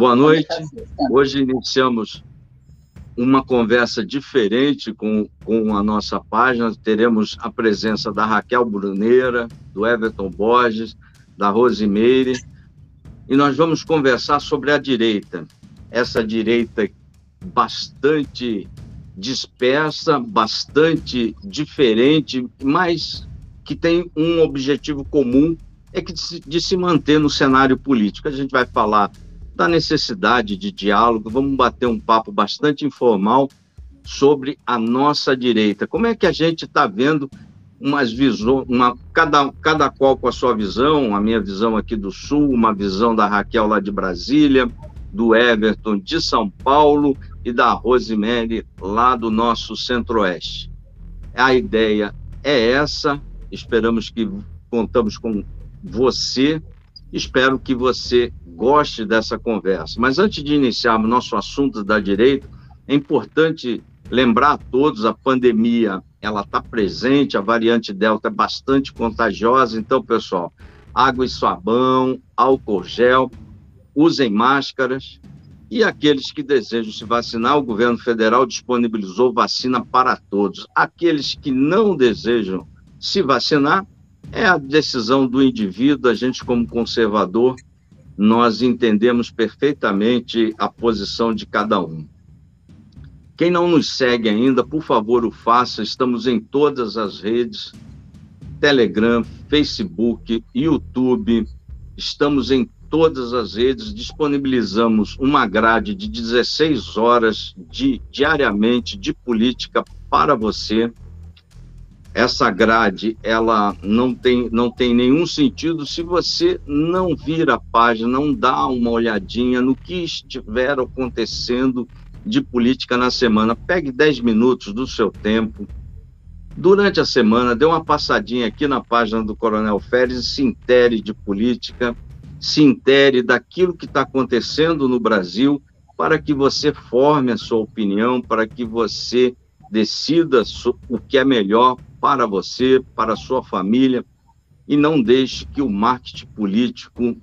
Boa noite. Hoje iniciamos uma conversa diferente com, com a nossa página. Teremos a presença da Raquel Bruneira, do Everton Borges, da Rosimeire, e nós vamos conversar sobre a direita. Essa direita bastante dispersa, bastante diferente, mas que tem um objetivo comum, é que de se, de se manter no cenário político. A gente vai falar da necessidade de diálogo, vamos bater um papo bastante informal sobre a nossa direita. Como é que a gente está vendo umas visões, uma, cada, cada qual com a sua visão, a minha visão aqui do Sul, uma visão da Raquel lá de Brasília, do Everton de São Paulo e da Rosemary lá do nosso Centro-Oeste. A ideia é essa, esperamos que contamos com você, espero que você goste dessa conversa. Mas antes de iniciarmos nosso assunto da direita, é importante lembrar a todos a pandemia ela está presente, a variante delta é bastante contagiosa, então pessoal, água e sabão, álcool gel, usem máscaras e aqueles que desejam se vacinar, o governo federal disponibilizou vacina para todos. Aqueles que não desejam se vacinar, é a decisão do indivíduo, a gente como conservador nós entendemos perfeitamente a posição de cada um. Quem não nos segue ainda, por favor, o faça. Estamos em todas as redes: Telegram, Facebook, YouTube. Estamos em todas as redes. Disponibilizamos uma grade de 16 horas de, diariamente de política para você essa grade ela não tem, não tem nenhum sentido se você não vir a página, não dá uma olhadinha no que estiver acontecendo de política na semana. Pegue 10 minutos do seu tempo. Durante a semana, dê uma passadinha aqui na página do Coronel Férez e se intere de política, se intere daquilo que está acontecendo no Brasil, para que você forme a sua opinião, para que você decida o que é melhor para você, para a sua família, e não deixe que o marketing político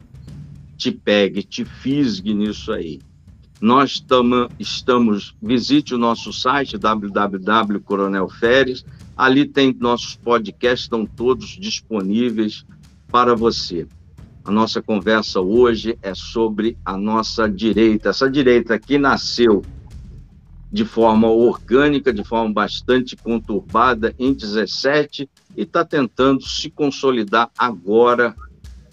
te pegue, te fisgue nisso aí. Nós tamo, estamos, visite o nosso site www Coronel Férez, ali tem nossos podcasts, estão todos disponíveis para você. A nossa conversa hoje é sobre a nossa direita. Essa direita que nasceu de forma orgânica, de forma bastante conturbada em 17 e está tentando se consolidar agora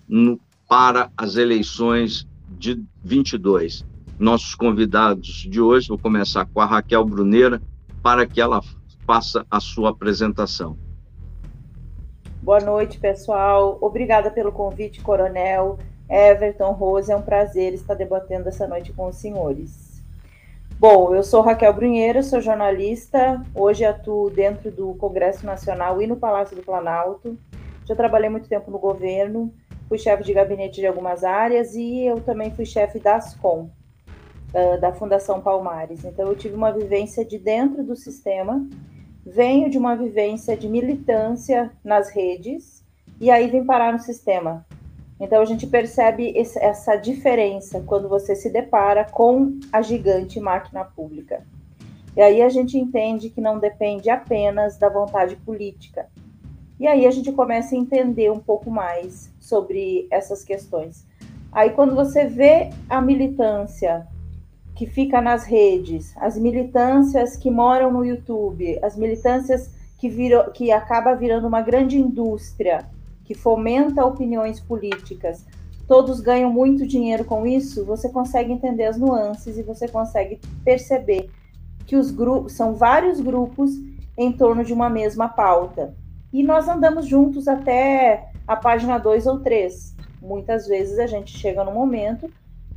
no, para as eleições de 22. Nossos convidados de hoje, vou começar com a Raquel Bruneira, para que ela faça a sua apresentação. Boa noite, pessoal. Obrigada pelo convite, Coronel. Everton Rose, é um prazer estar debatendo essa noite com os senhores. Bom, eu sou Raquel Brunheiro, sou jornalista, hoje atuo dentro do Congresso Nacional e no Palácio do Planalto. Já trabalhei muito tempo no governo, fui chefe de gabinete de algumas áreas e eu também fui chefe da Ascom, da Fundação Palmares. Então, eu tive uma vivência de dentro do sistema, venho de uma vivência de militância nas redes e aí vim parar no sistema. Então a gente percebe essa diferença quando você se depara com a gigante máquina pública. E aí a gente entende que não depende apenas da vontade política. E aí a gente começa a entender um pouco mais sobre essas questões. Aí quando você vê a militância que fica nas redes, as militâncias que moram no YouTube, as militâncias que, viram, que acaba virando uma grande indústria, que fomenta opiniões políticas, todos ganham muito dinheiro com isso, você consegue entender as nuances e você consegue perceber que os grupos são vários grupos em torno de uma mesma pauta. E nós andamos juntos até a página 2 ou 3. Muitas vezes a gente chega no momento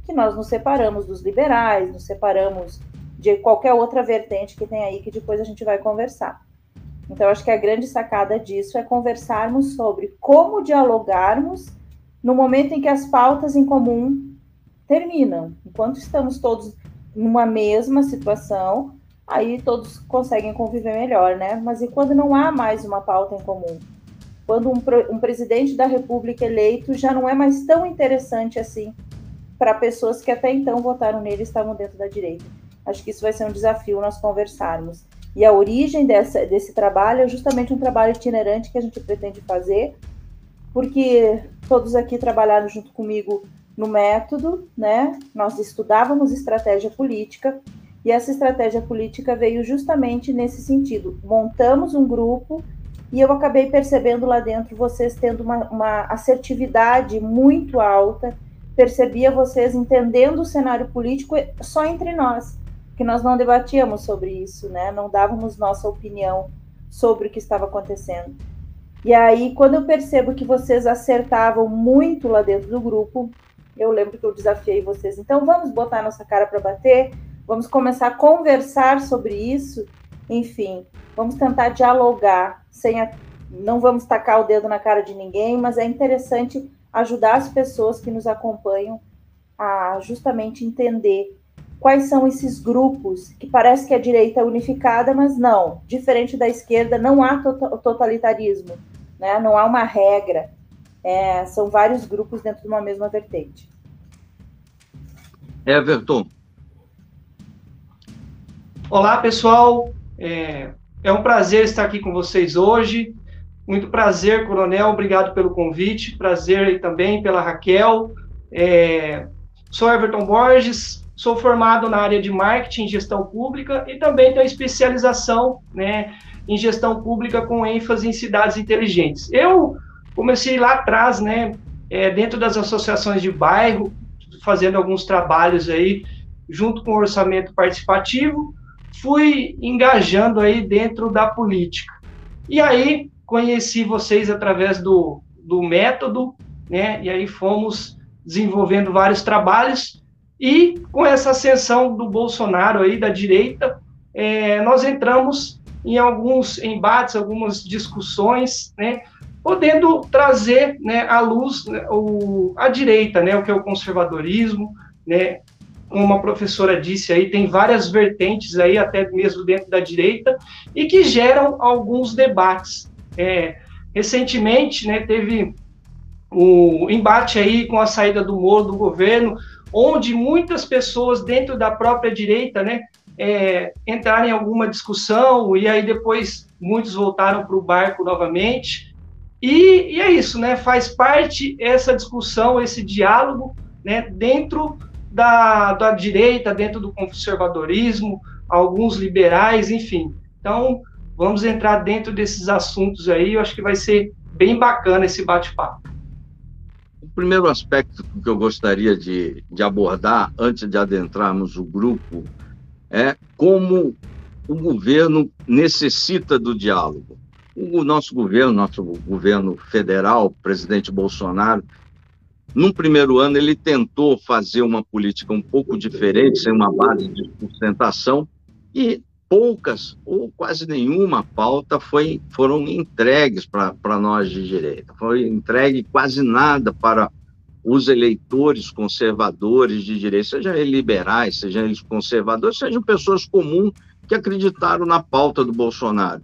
que nós nos separamos dos liberais, nos separamos de qualquer outra vertente que tem aí que depois a gente vai conversar. Então, acho que a grande sacada disso é conversarmos sobre como dialogarmos no momento em que as pautas em comum terminam. Enquanto estamos todos numa mesma situação, aí todos conseguem conviver melhor, né? Mas e quando não há mais uma pauta em comum? Quando um, um presidente da República eleito já não é mais tão interessante assim para pessoas que até então votaram nele e estavam dentro da direita. Acho que isso vai ser um desafio nós conversarmos. E a origem dessa, desse trabalho é justamente um trabalho itinerante que a gente pretende fazer, porque todos aqui trabalharam junto comigo no método, né? Nós estudávamos estratégia política e essa estratégia política veio justamente nesse sentido. Montamos um grupo e eu acabei percebendo lá dentro vocês tendo uma, uma assertividade muito alta, percebia vocês entendendo o cenário político só entre nós, que nós não debatíamos sobre isso, né? Não dávamos nossa opinião sobre o que estava acontecendo. E aí, quando eu percebo que vocês acertavam muito lá dentro do grupo, eu lembro que eu desafiei vocês. Então, vamos botar nossa cara para bater, vamos começar a conversar sobre isso. Enfim, vamos tentar dialogar, sem a... não vamos tacar o dedo na cara de ninguém, mas é interessante ajudar as pessoas que nos acompanham a justamente entender quais são esses grupos que parece que a direita é unificada, mas não. Diferente da esquerda, não há totalitarismo, né? não há uma regra. É, são vários grupos dentro de uma mesma vertente. Everton. Olá, pessoal. É, é um prazer estar aqui com vocês hoje. Muito prazer, Coronel. Obrigado pelo convite. Prazer também pela Raquel. É, sou Everton Borges, sou formado na área de marketing e gestão pública e também tenho especialização né, em gestão pública com ênfase em cidades inteligentes. Eu comecei lá atrás, né, é, dentro das associações de bairro, fazendo alguns trabalhos aí junto com o orçamento participativo, fui engajando aí dentro da política. E aí conheci vocês através do, do método, né? E aí fomos desenvolvendo vários trabalhos e com essa ascensão do Bolsonaro aí da direita, é, nós entramos em alguns embates, algumas discussões, né? podendo trazer né, à luz né, o, a direita, né, o que é o conservadorismo, né, como a professora disse aí, tem várias vertentes aí, até mesmo dentro da direita, e que geram alguns debates. É, recentemente, né, teve o embate aí com a saída do Moro do governo, onde muitas pessoas dentro da própria direita, né, é, entraram em alguma discussão e aí depois muitos voltaram para o barco novamente. E, e, é isso, né? Faz parte essa discussão, esse diálogo, né, dentro da, da direita, dentro do conservadorismo, alguns liberais, enfim. Então, vamos entrar dentro desses assuntos aí. Eu acho que vai ser bem bacana esse bate-papo. O primeiro aspecto que eu gostaria de, de abordar, antes de adentrarmos o grupo, é como o governo necessita do diálogo. O nosso governo, nosso governo federal, presidente Bolsonaro, num primeiro ano ele tentou fazer uma política um pouco diferente, sem uma base de sustentação, e poucas ou quase nenhuma pauta foi, foram entregues para nós de direita. Foi entregue quase nada para os eleitores conservadores de direita, sejam eles liberais, sejam eles conservadores, sejam pessoas comuns que acreditaram na pauta do Bolsonaro.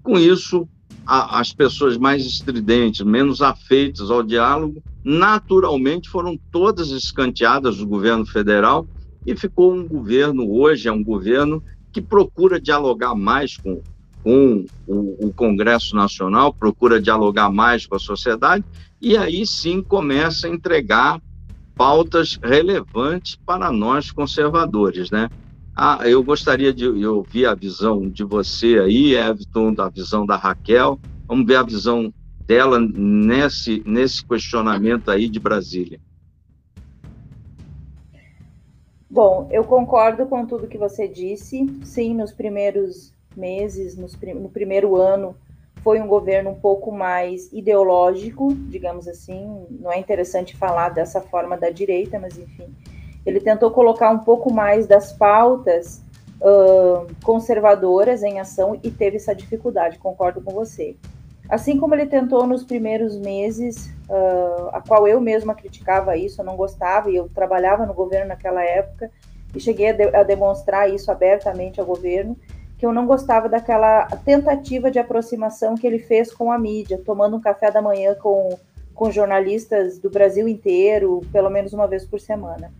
Com isso, a, as pessoas mais estridentes, menos afeitas ao diálogo, naturalmente foram todas escanteadas do governo federal e ficou um governo, hoje é um governo que procura dialogar mais com, com o, o Congresso Nacional, procura dialogar mais com a sociedade, e aí sim começa a entregar pautas relevantes para nós conservadores, né? Ah, eu gostaria de ouvir a visão de você aí, Everton, da visão da Raquel. Vamos ver a visão dela nesse, nesse questionamento aí de Brasília. Bom, eu concordo com tudo que você disse. Sim, nos primeiros meses, nos, no primeiro ano, foi um governo um pouco mais ideológico, digamos assim. Não é interessante falar dessa forma da direita, mas enfim ele tentou colocar um pouco mais das pautas uh, conservadoras em ação e teve essa dificuldade, concordo com você. Assim como ele tentou nos primeiros meses, uh, a qual eu mesma criticava isso, eu não gostava, e eu trabalhava no governo naquela época, e cheguei a, de, a demonstrar isso abertamente ao governo, que eu não gostava daquela tentativa de aproximação que ele fez com a mídia, tomando um café da manhã com com jornalistas do Brasil inteiro, pelo menos uma vez por semana.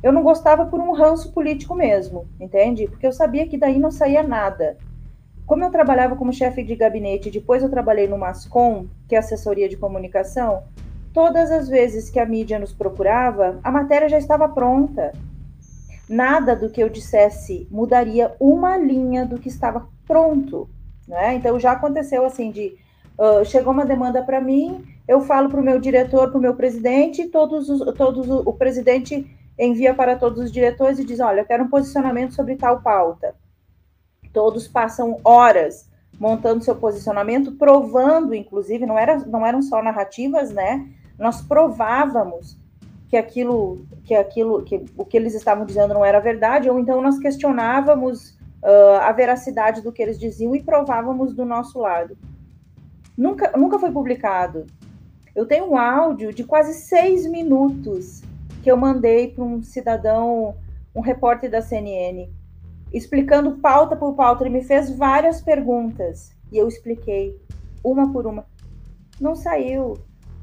Eu não gostava por um ranço político mesmo, entende? Porque eu sabia que daí não saía nada. Como eu trabalhava como chefe de gabinete, depois eu trabalhei no Mascom, que é assessoria de comunicação, todas as vezes que a mídia nos procurava, a matéria já estava pronta. Nada do que eu dissesse mudaria uma linha do que estava pronto. Né? Então já aconteceu assim de uh, chegou uma demanda para mim, eu falo para o meu diretor, para o meu presidente, todos os, todos o, o presidente envia para todos os diretores e diz, olha, eu quero um posicionamento sobre tal pauta. Todos passam horas montando seu posicionamento, provando, inclusive, não, era, não eram só narrativas, né? Nós provávamos que aquilo, que aquilo, que o que eles estavam dizendo não era verdade, ou então nós questionávamos uh, a veracidade do que eles diziam e provávamos do nosso lado. Nunca, nunca foi publicado. Eu tenho um áudio de quase seis minutos que eu mandei para um cidadão, um repórter da CNN, explicando pauta por pauta. Ele me fez várias perguntas e eu expliquei uma por uma. Não saiu,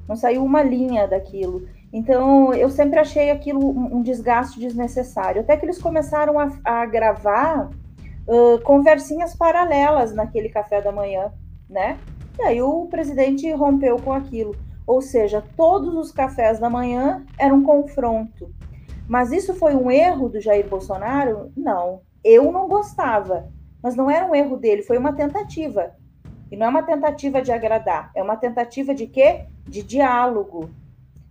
não saiu uma linha daquilo. Então, eu sempre achei aquilo um, desgaste desnecessário. Até que eles começaram a, a gravar uh, conversinhas paralelas naquele café da manhã, né? E aí o presidente rompeu com aquilo. Ou seja, todos os cafés da manhã eram confronto. Mas isso foi um erro do Jair Bolsonaro? Não. Eu não gostava. Mas não era um erro dele, foi uma tentativa. E não é uma tentativa de agradar, é uma tentativa de quê? De diálogo.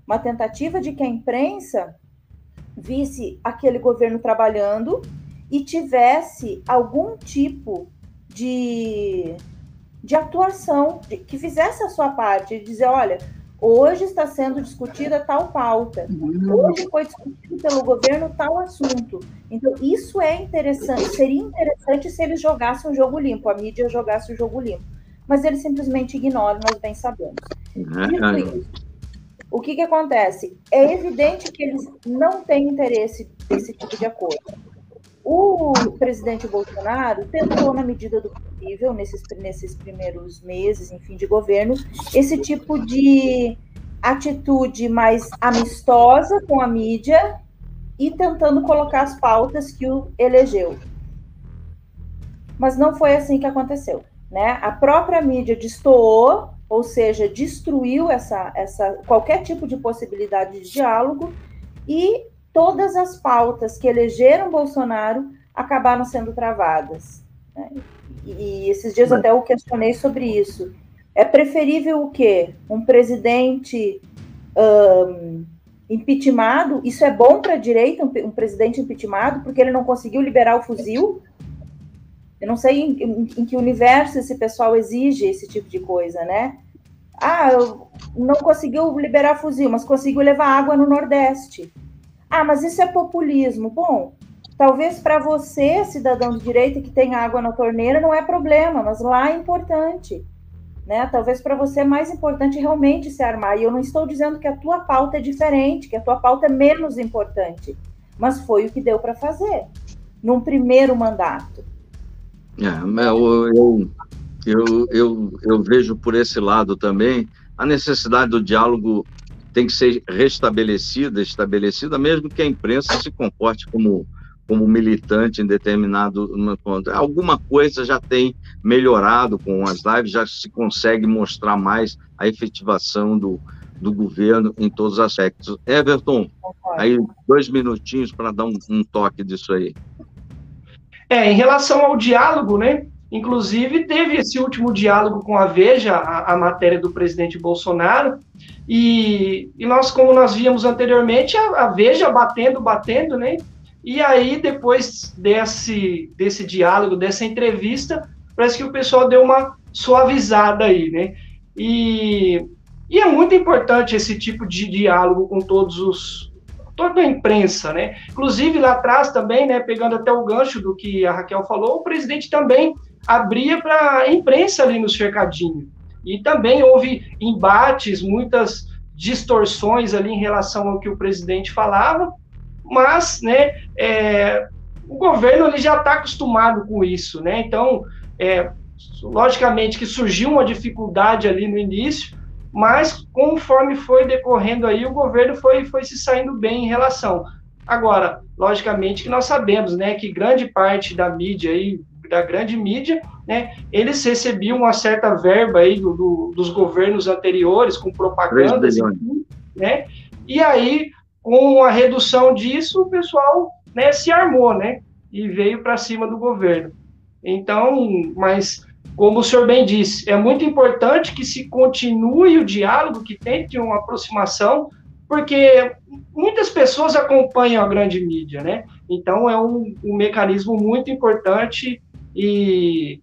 Uma tentativa de que a imprensa visse aquele governo trabalhando e tivesse algum tipo de, de atuação, de, que fizesse a sua parte, de dizer, olha, hoje está sendo discutida tal pauta, hoje foi discutido pelo governo tal assunto. Então, isso é interessante, seria interessante se eles jogassem o jogo limpo, a mídia jogasse o jogo limpo. Mas eles simplesmente ignoram, nós bem sabemos. Uhum. Isso, o que, que acontece? É evidente que eles não têm interesse nesse tipo de acordo. O presidente Bolsonaro tentou, na medida do possível, nesses, nesses primeiros meses, enfim, de governo, esse tipo de atitude mais amistosa com a mídia e tentando colocar as pautas que o elegeu. Mas não foi assim que aconteceu. Né? A própria mídia destoou, ou seja, destruiu essa, essa qualquer tipo de possibilidade de diálogo e todas as pautas que elegeram Bolsonaro acabaram sendo travadas. Né? E, esses dias até eu questionei sobre isso. É preferível o quê? Um presidente um, impeachmentado? Isso é bom para a direita, um, um, presidente impeachmentado, porque ele não conseguiu liberar o fuzil? Eu não sei em, em, em que universo esse pessoal exige esse tipo de coisa, né? Ah, não conseguiu liberar fuzil, mas conseguiu levar água no Nordeste. Ah, mas isso é populismo. Bom, talvez para você, cidadão de direita que tem água na torneira, não é problema, mas lá é importante. Né? Talvez para você é mais importante realmente se armar. E eu não estou dizendo que a tua pauta é diferente, que a tua pauta é menos importante, mas foi o que deu para fazer num primeiro mandato. É, eu, eu, eu, eu, eu vejo por esse lado também a necessidade do diálogo tem que ser restabelecida, estabelecida, mesmo que a imprensa se comporte como, como militante em determinado. Alguma coisa já tem melhorado com as lives, já se consegue mostrar mais a efetivação do, do governo em todos os aspectos. Everton, aí dois minutinhos para dar um, um toque disso aí. É, em relação ao diálogo, né? Inclusive, teve esse último diálogo com a Veja, a, a matéria do presidente Bolsonaro, e, e, nós, como nós víamos anteriormente, a, a, Veja batendo, batendo, né? E aí, depois desse, desse diálogo, dessa entrevista, parece que o pessoal deu uma suavizada aí, né? E, e é muito importante esse tipo de diálogo com todos os, toda a imprensa, né? Inclusive lá atrás também, né, pegando até o gancho do que a Raquel falou, o presidente também abria para a imprensa ali no cercadinho. E também houve embates, muitas distorções ali em relação ao que o presidente falava, mas, né, é, o governo ele já está acostumado com isso, né? Então, é, logicamente que surgiu uma dificuldade ali no início, mas conforme foi decorrendo aí, o governo foi, foi se saindo bem em relação. Agora, logicamente que nós sabemos, né, que grande parte da mídia aí, da grande mídia, né, eles recebiam uma certa verba aí do, do, dos governos anteriores com propaganda, né, e aí com a redução disso, o pessoal, né, se armou, né, e veio para cima do governo. Então, mas como o senhor bem disse, é muito importante que se continue o diálogo, que tente uma aproximação, porque muitas pessoas acompanham a grande mídia, né? Então é um, um mecanismo muito importante e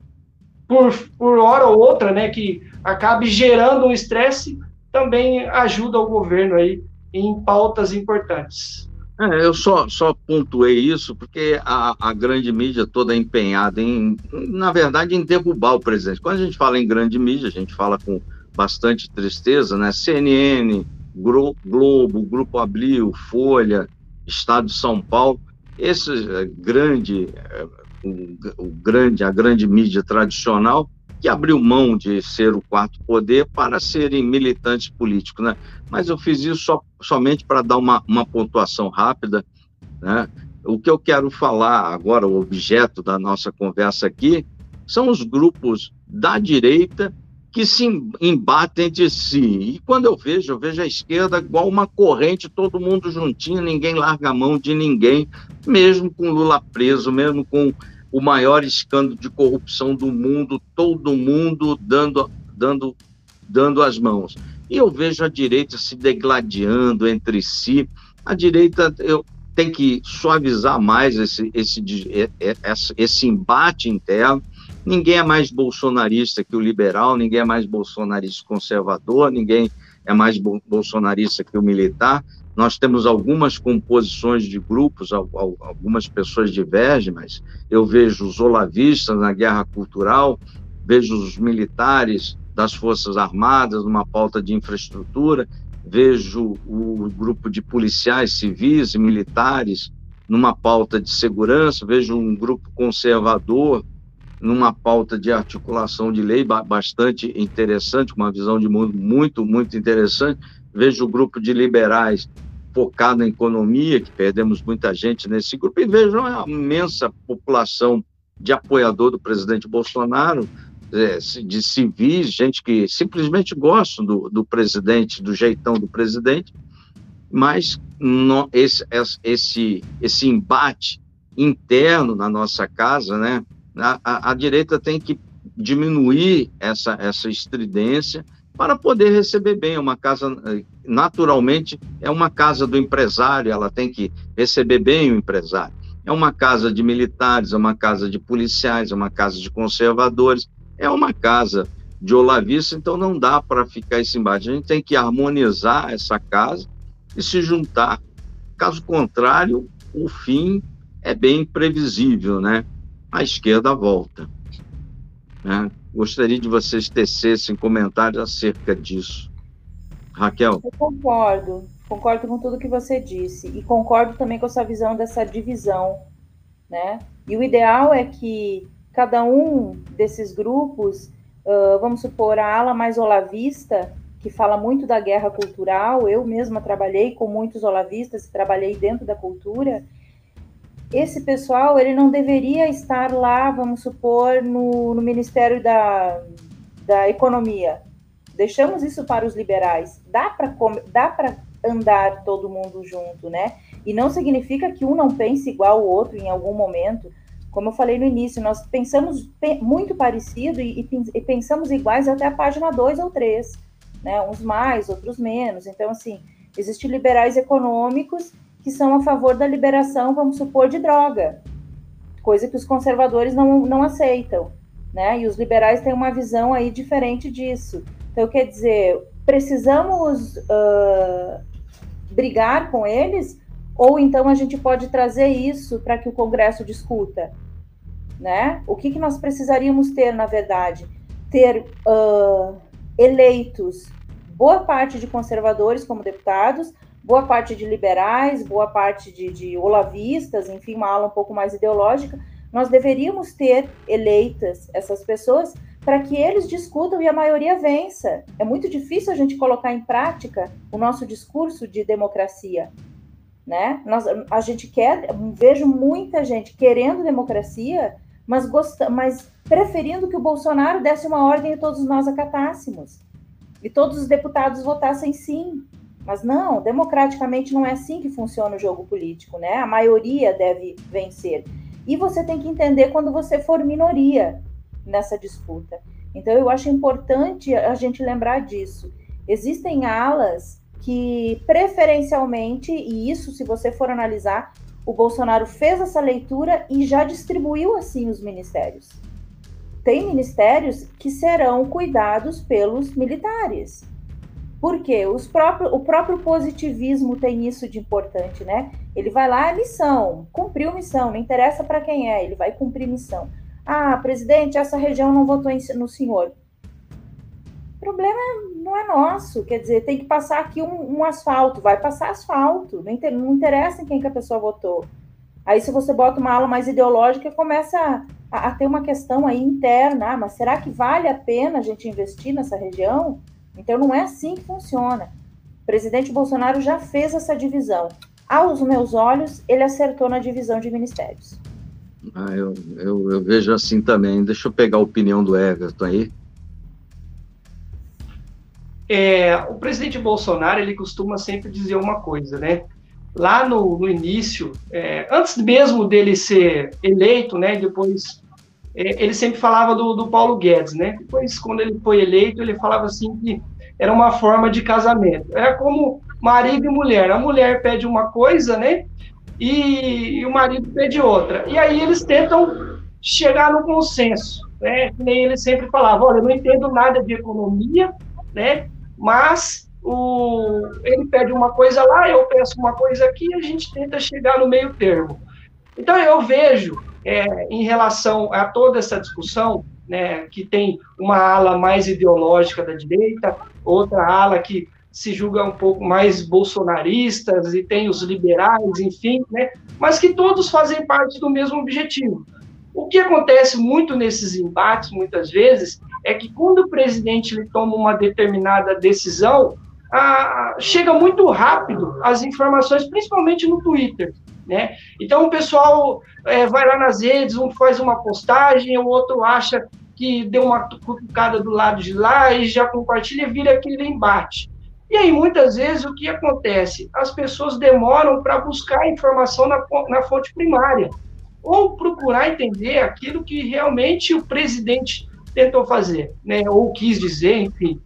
por, por hora ou outra, né, que acabe gerando um estresse, também ajuda o governo aí em pautas importantes. É, eu só, só pontuei isso porque a, a grande mídia toda é empenhada em, na verdade, em derrubar o presidente. Quando a gente fala em grande mídia, a gente fala com bastante tristeza, né? CNN, Globo, Grupo Abril, Folha, Estado de São Paulo, esse é, grande, é, o, o grande, a grande mídia tradicional que abriu mão de ser o quarto poder para serem militantes políticos, né? Mas eu fiz isso só, somente para dar uma, uma pontuação rápida, né? O que eu quero falar agora, o objeto da nossa conversa aqui, são os grupos da direita que se embatem entre si. E quando eu vejo, eu vejo a esquerda igual uma corrente, todo mundo juntinho, ninguém larga a mão de ninguém, mesmo com Lula preso, mesmo com o maior escândalo de corrupção do mundo, todo mundo dando, dando, dando as mãos. E eu vejo a direita se degladiando entre si. A direita eu, tem que suavizar mais esse, esse, esse, esse embate interno. Ninguém é mais bolsonarista que o liberal, ninguém é mais bolsonarista conservador, ninguém é mais bolsonarista que o militar. Nós temos algumas composições de grupos, algumas pessoas divergem, mas eu vejo os olavistas na guerra cultural, vejo os militares das Forças Armadas numa pauta de infraestrutura, vejo o grupo de policiais civis e militares numa pauta de segurança, vejo um grupo conservador numa pauta de articulação de lei bastante interessante, uma visão de mundo muito, muito interessante. Vejo o grupo de liberais focado na economia, que perdemos muita gente nesse grupo, e vejo uma imensa população de apoiador do presidente Bolsonaro, é, de civis, gente que simplesmente gosta do, do presidente, do jeitão do presidente, mas no, esse, esse, esse embate interno na nossa casa, né? A, a, a, direita tem que diminuir essa, essa estridência para poder receber bem. Uma casa, naturalmente, é uma casa do empresário, ela tem que receber bem o empresário. É uma casa de militares, é uma casa de policiais, é uma casa de conservadores, é uma casa de olavistas, então não dá para ficar esse embate. A gente tem que harmonizar essa casa e se juntar. Caso contrário, o fim é bem previsível, né? A esquerda volta. Né? Gostaria de vocês tecessem comentários acerca disso. Raquel? Eu concordo, concordo com tudo que você disse e concordo também com essa visão dessa divisão, né? E o ideal é que cada um desses grupos, uh, vamos supor, a ala mais olavista, que fala muito da guerra cultural, eu mesma trabalhei com muitos olavistas, trabalhei dentro da cultura, esse pessoal ele não deveria estar lá, vamos supor, no, no Ministério da, da Economia. Deixamos isso para os liberais. Dá para dá para andar todo mundo junto, né? E não significa que um não pense igual ao outro em algum momento. Como eu falei no início, nós pensamos muito parecido e, e pensamos iguais até a página 2 ou 3, né? Uns mais, outros menos. Então, assim, existem liberais econômicos que são a favor da liberação, vamos supor, de droga, coisa que os conservadores não, não aceitam, né? E os liberais têm uma visão aí diferente disso. Então, quer dizer, precisamos uh, brigar com eles, ou então a gente pode trazer isso para que o Congresso discuta, né? O que, que nós precisaríamos ter, na verdade? Ter uh, eleitos boa parte de conservadores como deputados, boa parte de liberais, boa parte de, de olavistas, enfim, uma ala um pouco mais ideológica, nós deveríamos ter eleitas essas pessoas para que eles discutam e a maioria vença. É muito difícil a gente colocar em prática o nosso discurso de democracia. Né? Nós, a gente quer, vejo muita gente querendo democracia, mas, gosta, mas preferindo que o Bolsonaro desse uma ordem e todos nós acatássemos. E todos os deputados votassem sim. Mas não, democraticamente não é assim que funciona o jogo político, né? A maioria deve vencer. E você tem que entender quando você for minoria nessa disputa. Então, eu acho importante a gente lembrar disso. Existem alas que, preferencialmente, e isso, se você for analisar, o Bolsonaro fez essa leitura e já distribuiu assim os ministérios. Tem ministérios que serão cuidados pelos militares. Porque os próprios, o próprio positivismo tem isso de importante, né? Ele vai lá, é missão, cumpriu missão, não interessa para quem é, ele vai cumprir missão. Ah, presidente, essa região não votou no senhor. O problema não é nosso, quer dizer, tem que passar aqui um, um asfalto, vai passar asfalto, não, inter, não interessa em quem que a pessoa votou. Aí, se você bota uma aula mais ideológica, começa a, a, ter uma questão aí interna. Ah, mas será que vale a pena a gente investir nessa região? Então, não é assim que funciona. O presidente Bolsonaro já fez essa divisão. Aos meus olhos, ele acertou na divisão de ministérios. Ah, eu, eu, eu, vejo assim também. Deixa eu pegar a opinião do Everton aí. É, o presidente Bolsonaro ele costuma sempre dizer uma coisa, né? Lá no, no início, é, antes mesmo dele ser eleito, né? Depois ele sempre falava do, do Paulo Guedes, né? Depois, quando ele foi eleito, ele falava assim que era uma forma de casamento. Era como marido e mulher. A mulher pede uma coisa, né? e, e o marido pede outra. E aí eles tentam chegar no consenso, né? Nem ele sempre falava, olha, eu não entendo nada de economia, né? Mas o, ele pede uma coisa lá, eu peço uma coisa aqui, e a gente tenta chegar no meio termo. Então eu vejo, é, em relação a toda essa discussão, né, que tem uma ala mais ideológica da direita, outra ala que se julga um pouco mais bolsonaristas e tem os liberais, enfim, né? mas que todos fazem parte do mesmo objetivo. O que acontece muito nesses embates, muitas vezes, é que quando o presidente ele toma uma determinada decisão, a, chega muito rápido as informações, principalmente no Twitter. Né? Então o pessoal é, vai lá nas redes, um faz uma postagem, o outro acha que deu uma cutucada do lado de lá e já compartilha, vira aquele embate. E aí, muitas vezes, o que acontece? As pessoas demoram para buscar informação na, na fonte primária, ou procurar entender aquilo que realmente o presidente tentou fazer, né, ou quis dizer, enfim.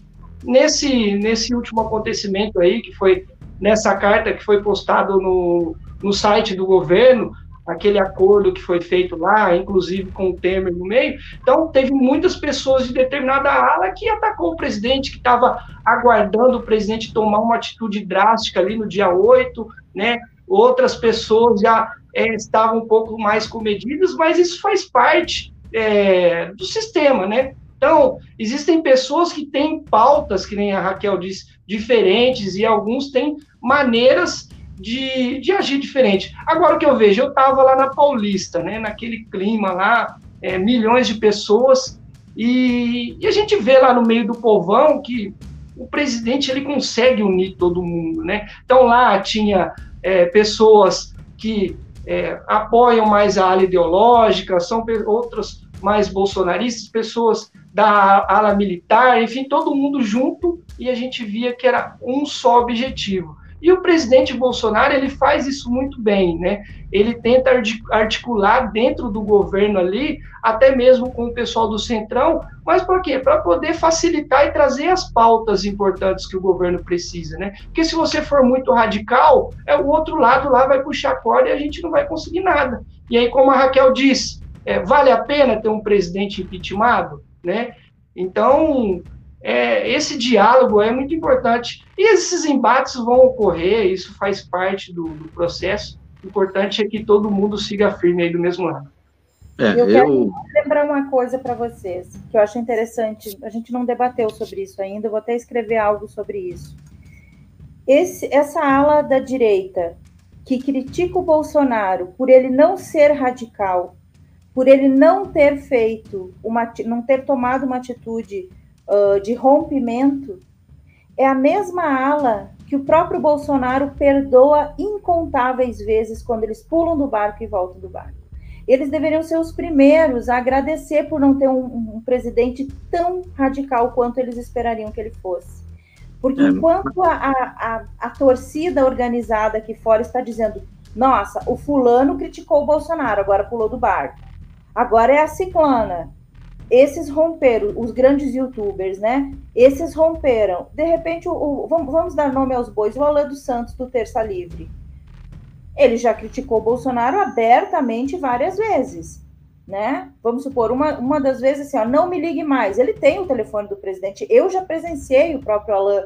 Nesse, nesse último acontecimento aí, que foi nessa carta que foi postado no, no site do governo, aquele acordo que foi feito lá, inclusive com o Temer no meio. Então, teve muitas pessoas de determinada ala que atacou o presidente, que estava aguardando o presidente tomar uma atitude drástica ali no dia 8, né? Outras pessoas já é, estavam um pouco mais comedidas, mas isso faz parte é, do sistema, né? Então, existem pessoas que têm pautas, que nem a Raquel disse, diferentes, e alguns têm maneiras de, de agir diferente. Agora, o que eu vejo, eu estava lá na Paulista, né, naquele clima lá, é, milhões de pessoas, e, e, a gente vê lá no meio do povão que o presidente ele consegue unir todo mundo, né? Então lá tinha é, pessoas que é, apoiam mais a ala ideológica, são outras mais bolsonaristas, pessoas da ala militar, enfim, todo mundo junto e a gente via que era um só objetivo. E o presidente Bolsonaro, ele faz isso muito bem, né? Ele tenta articular dentro do governo ali, até mesmo com o pessoal do Centrão, mas por quê? Para poder facilitar e trazer as pautas importantes que o governo precisa, né? Porque se você for muito radical, é o outro lado lá vai puxar a corda e a gente não vai conseguir nada. E aí, como a Raquel disse, é, vale a pena ter um presidente impeachmentado, né? Então, é, esse diálogo é muito importante. E esses embates vão ocorrer, isso faz parte do, do processo. O importante é que todo mundo siga firme aí do mesmo lado. É, eu quero eu... lembrar uma coisa para vocês, que eu acho interessante. A gente não debateu sobre isso ainda, eu vou até escrever algo sobre isso. Esse, essa ala da direita que critica o Bolsonaro por ele não ser radical, por ele não ter feito uma, não ter tomado uma atitude uh, de rompimento, é a mesma ala que o próprio Bolsonaro perdoa incontáveis vezes quando eles pulam do barco e voltam do barco. Eles deveriam ser os primeiros a agradecer por não ter um, um presidente tão radical quanto eles esperariam que ele fosse. Porque é. enquanto a, a, a, torcida organizada aqui fora está dizendo, nossa, o fulano criticou o Bolsonaro, agora pulou do barco. Agora é a ciclana. Esses romperam, os grandes youtubers, né? Esses romperam. De repente, o, o vamos, vamos, dar nome aos bois, o Alan dos Santos do Terça Livre. Ele já criticou Bolsonaro abertamente várias vezes né? Vamos supor, uma, uma das vezes assim, ó, não me ligue mais. Ele tem o telefone do presidente. Eu já presenciei o próprio Alain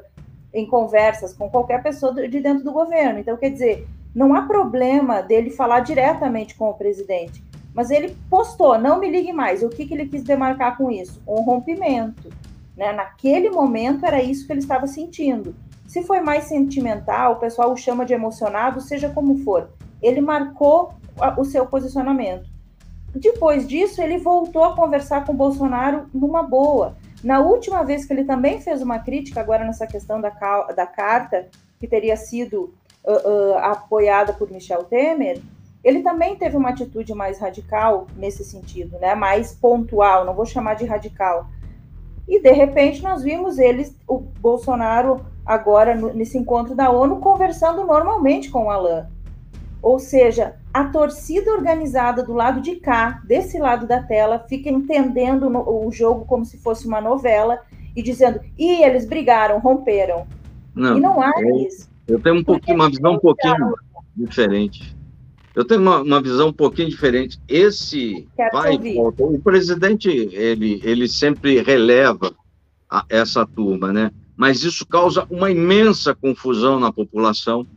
em conversas com qualquer pessoa de dentro do governo. Então, quer dizer, não há problema dele falar diretamente com o presidente. Mas ele postou, não me ligue mais. O que, que ele quis demarcar com isso? Um rompimento. Né? Naquele momento era isso que ele estava sentindo. Se foi mais sentimental, o pessoal o chama de emocionado, seja como for. Ele marcou o seu posicionamento. Depois disso, ele voltou a conversar com o Bolsonaro numa boa. Na última vez que ele também fez uma crítica, agora nessa questão da, da carta, que teria sido uh, uh, apoiada por Michel Temer, ele também teve uma atitude mais radical nesse sentido, né? mais pontual, não vou chamar de radical. E de repente nós vimos eles, o Bolsonaro, agora nesse encontro da ONU, conversando normalmente com o Alain. Ou seja, a torcida organizada do lado de cá, desse lado da tela, fica entendendo o jogo como se fosse uma novela e dizendo: e eles brigaram, romperam. Não, e não há eu, isso. Eu tenho um pouquinho, uma visão um pouquinho diferente. Eu tenho uma, uma, visão um pouquinho diferente. Esse vai volta. O presidente ele, ele sempre releva a, essa turma, né? Mas isso causa uma imensa confusão na população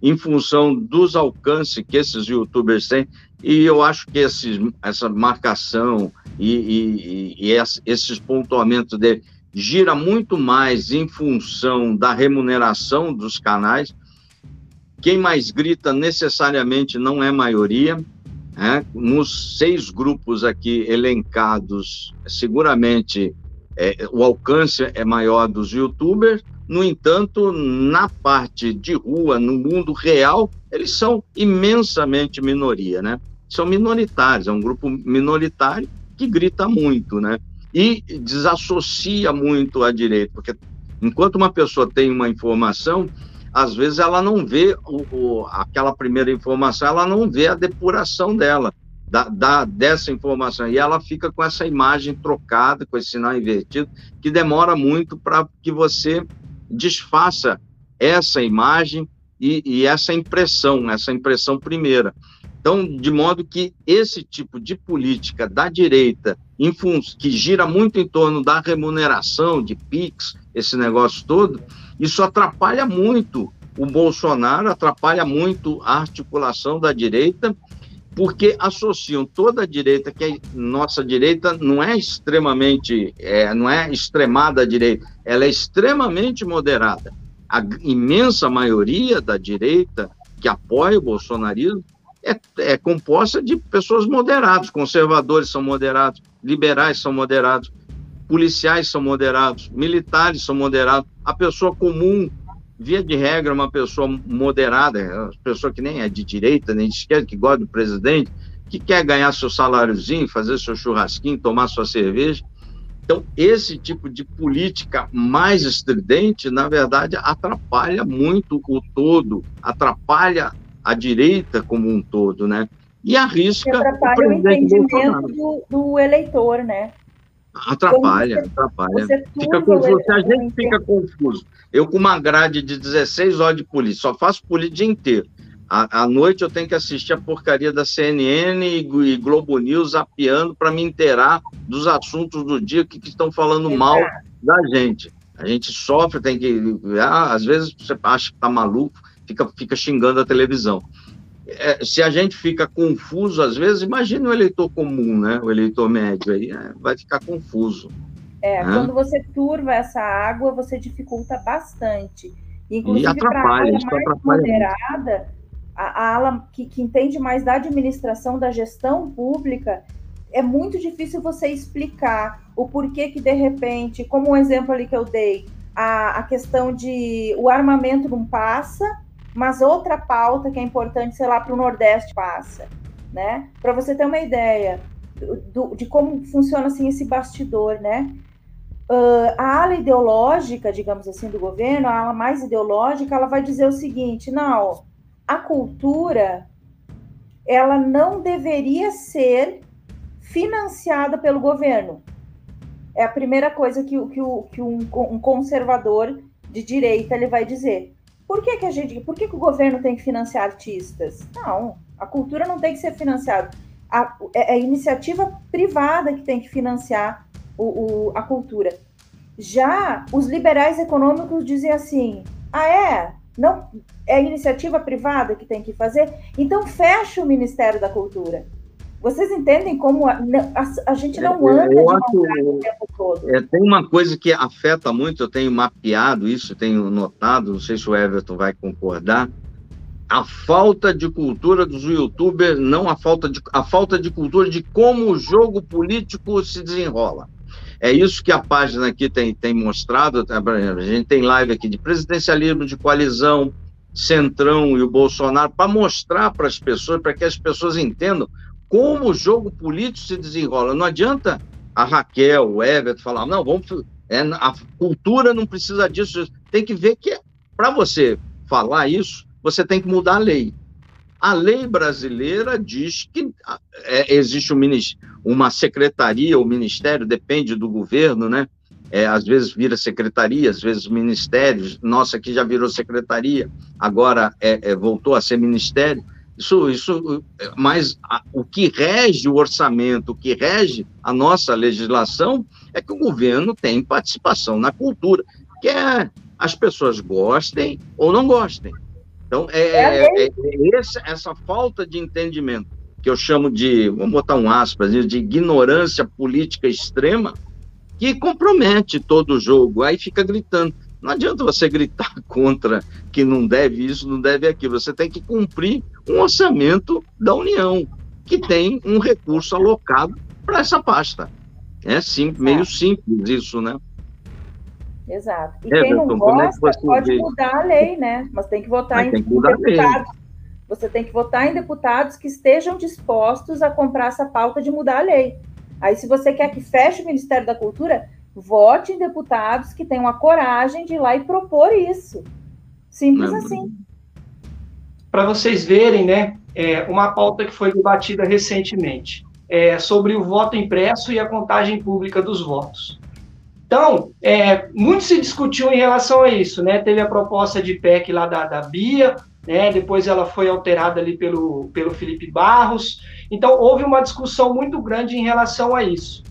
em função dos alcances que esses youtubers têm. E eu acho que esses, essa marcação e, e, e esses pontuamentos dele gira muito mais em função da remuneração dos canais. Quem mais grita necessariamente não é maioria. Né? Nos seis grupos aqui elencados, seguramente é, o alcance é maior dos youtubers, no entanto, na parte de rua, no mundo real, eles são imensamente minoria, né? São minoritários, é um grupo minoritário que grita muito, né? E desassocia muito a direita, porque enquanto uma pessoa tem uma informação, às vezes ela não vê o, o, aquela primeira informação, ela não vê a depuração dela, da, da, dessa informação, e ela fica com essa imagem trocada, com esse sinal invertido, que demora muito para que você desfaça essa imagem e, e essa impressão, essa impressão primeira. Então, de modo que esse tipo de política da direita, que gira muito em torno da remuneração de PIX, esse negócio todo, isso atrapalha muito o Bolsonaro, atrapalha muito a articulação da direita, porque associam toda a direita, que a nossa direita não é extremamente, é, não é extremada direita, ela é extremamente moderada. A imensa maioria da direita que apoia o bolsonarismo é, é composta de pessoas moderadas, conservadores são moderados, liberais são moderados, policiais são moderados, militares são moderados, a pessoa comum via de regra, uma pessoa moderada, uma pessoa que nem é de direita, nem de esquerda, que gosta do presidente, que quer ganhar seu saláriozinho, fazer seu churrasquinho, tomar sua cerveja. Então, esse tipo de política mais estridente, na verdade, atrapalha muito o todo, atrapalha a direita como um todo, né? E arrisca. E atrapalha o, o entendimento do, do, eleitor, né? Atrapalha, você, atrapalha. Você fica confuso. Se a gente fica confuso, eu com uma grade de 16 horas de polícia, só faço polícia o dia inteiro. À, à noite eu tenho que assistir a porcaria da CNN e, e Globo News zapeando para me inteirar dos assuntos do dia que, que estão falando Exato. mal da gente. A gente sofre, tem que. Ah, às vezes você acha que tá maluco, fica, fica xingando a televisão é, se a gente fica confuso às vezes, imagine o eleitor comum, né? O eleitor médio aí é, vai ficar confuso. É, né? quando você turva essa água, você dificulta bastante. Inclusive, e atrapalha, a ala mais moderada, a, a ala que, que entende mais da administração, da gestão pública, é muito difícil você explicar o porquê que de repente, como um exemplo ali que eu dei, a, a questão de o armamento não passa, mas outra pauta que é importante, sei lá, para o Nordeste passa, né? Para você ter uma ideia do, de como funciona assim esse bastidor, né? Uh, a ala ideológica, digamos assim, do governo, a ala mais ideológica, ela vai dizer o seguinte: não, a cultura ela não deveria ser financiada pelo governo. É a primeira coisa que, que, que um, um, conservador de direita ele vai dizer. Por que, que a gente, por que, que o governo tem que financiar artistas? Não, a cultura não tem que ser financiada. A, é a iniciativa privada que tem que financiar o, o, a cultura. Já os liberais econômicos dizem assim: ah, é? Não, é iniciativa privada que tem que fazer? Então fecha o Ministério da Cultura. Vocês entendem como a, a, a gente não anda eu acho, o tempo todo? É, tem uma coisa que afeta muito, eu tenho mapeado isso, tenho notado, não sei se o Everton vai concordar, a falta de cultura dos youtubers, não a falta de, a falta de cultura de como o jogo político se desenrola. É isso que a página aqui tem, tem mostrado. Tá, a gente tem live aqui de presidencialismo, de coalizão, Centrão e o Bolsonaro, para mostrar para as pessoas, para que as pessoas entendam como o jogo político se desenrola. Não adianta a Raquel, o Everton falar, não, vamos. É, a cultura não precisa disso. Tem que ver que, para você falar isso, você tem que mudar a lei. A lei brasileira diz que é, existe um uma secretaria ou ministério, depende do governo, né? É, às vezes vira secretaria, às vezes ministérios. Nossa, aqui já virou secretaria, agora é, é, voltou a ser ministério. Isso, isso, mas a, o que rege o orçamento, o que rege a nossa legislação é que o governo tem participação na cultura, quer as pessoas gostem ou não gostem. Então, é, é, é, é essa, essa falta de entendimento que eu chamo de, vamos botar um aspas, de ignorância política extrema, que compromete todo o jogo. Aí fica gritando. Não adianta você gritar contra que não deve isso, não deve aquilo. Você tem que cumprir um orçamento da União, que tem um recurso alocado para essa pasta. É sim, meio simples isso, né? Exato. E é, quem não gosta é pode mudar a lei, né? Mas tem que votar Mas em deputados você tem que votar em deputados que estejam dispostos a comprar essa pauta de mudar a lei. Aí, se você quer que feche o Ministério da Cultura, vote em deputados que tenham a coragem de ir lá e propor isso. Simples Não. assim. Para vocês verem, né, é, uma pauta que foi debatida recentemente é, sobre o voto impresso e a contagem pública dos votos. Então, é, muito se discutiu em relação a isso, né? Teve a proposta de PEC lá da, da Bia, né? Depois ela foi alterada ali pelo, pelo Felipe Barros. Então houve uma discussão muito grande em relação a isso.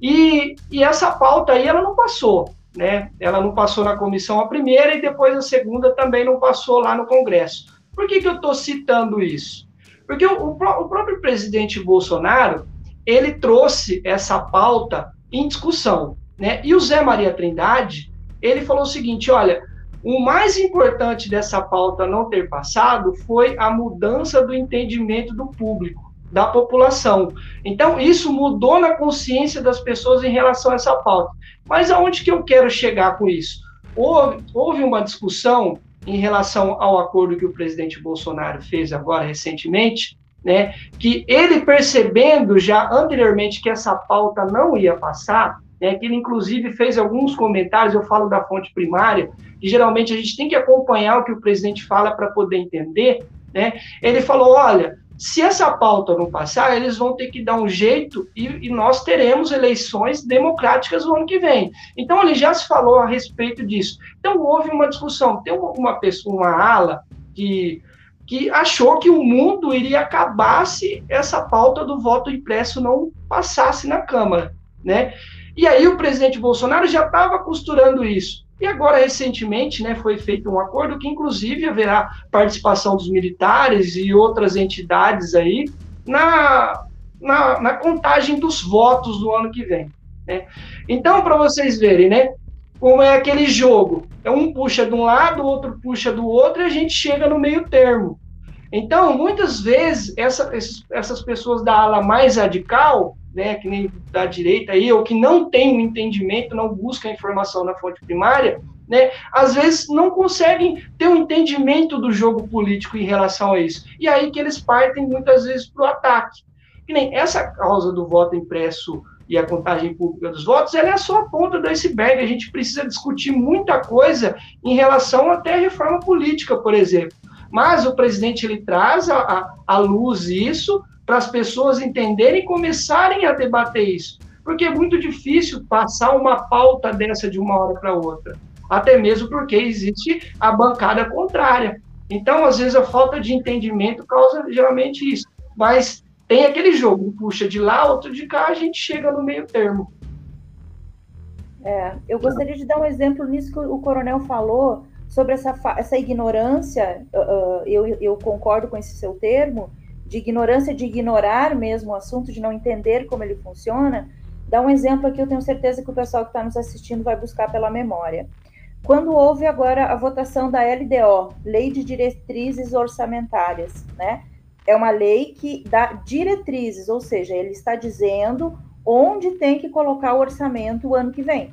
E, e essa pauta aí ela não passou, né? Ela não passou na comissão a primeira e depois a segunda também não passou lá no Congresso. Por que, que eu estou citando isso? Porque o, o próprio presidente Bolsonaro ele trouxe essa pauta em discussão, né? E o Zé Maria Trindade ele falou o seguinte: olha, o mais importante dessa pauta não ter passado foi a mudança do entendimento do público, da população. Então, isso mudou na consciência das pessoas em relação a essa pauta. Mas aonde que eu quero chegar com isso? Houve, houve uma discussão em relação ao acordo que o presidente Bolsonaro fez agora recentemente, né, que ele percebendo já anteriormente que essa pauta não ia passar, né, que ele inclusive fez alguns comentários, eu falo da fonte primária, que geralmente a gente tem que acompanhar o que o presidente fala para poder entender, né? Ele falou, olha, se essa pauta não passar, eles vão ter que dar um jeito e, e, nós teremos eleições democráticas no ano que vem. Então, ele já se falou a respeito disso. Então, houve uma discussão. Tem uma, pessoa, uma ala, que, que achou que o mundo iria acabar se essa pauta do voto impresso não passasse na Câmara, né? E aí o presidente Bolsonaro já estava costurando isso. E agora, recentemente, né, foi feito um acordo que, inclusive, haverá participação dos militares e outras entidades aí na, na, na contagem dos votos do ano que vem. Né? Então, para vocês verem, né, como é aquele jogo, é um puxa de um lado, o outro puxa do outro, e a gente chega no meio termo. Então, muitas vezes, essa, essas pessoas da ala mais radical, né, que nem da direita aí, ou que não tem o um entendimento, não busca a informação na fonte primária, né, às vezes não conseguem ter um entendimento do jogo político em relação a isso. E aí que eles partem muitas vezes para o ataque. Que nem essa causa do voto impresso e a contagem pública dos votos, ela é só a ponta do iceberg. A gente precisa discutir muita coisa em relação até à reforma política, por exemplo. Mas o presidente ele traz à luz isso para as pessoas entenderem e começarem a debater isso. Porque é muito difícil passar uma pauta dessa de uma hora para outra. Até mesmo porque existe a bancada contrária. Então, às vezes, a falta de entendimento causa geralmente isso. Mas tem aquele jogo, puxa de lá, outro de cá, a gente chega no meio termo. É, eu gostaria de dar um exemplo nisso que o coronel falou sobre essa, essa ignorância. Eu, eu concordo com esse seu termo, de ignorância, de ignorar mesmo o assunto, de não entender como ele funciona, dá um exemplo aqui, eu tenho certeza que o pessoal que está nos assistindo vai buscar pela memória. Quando houve agora a votação da LDO, Lei de Diretrizes Orçamentárias, né? É uma lei que dá diretrizes, ou seja, ele está dizendo onde tem que colocar o orçamento o ano que vem.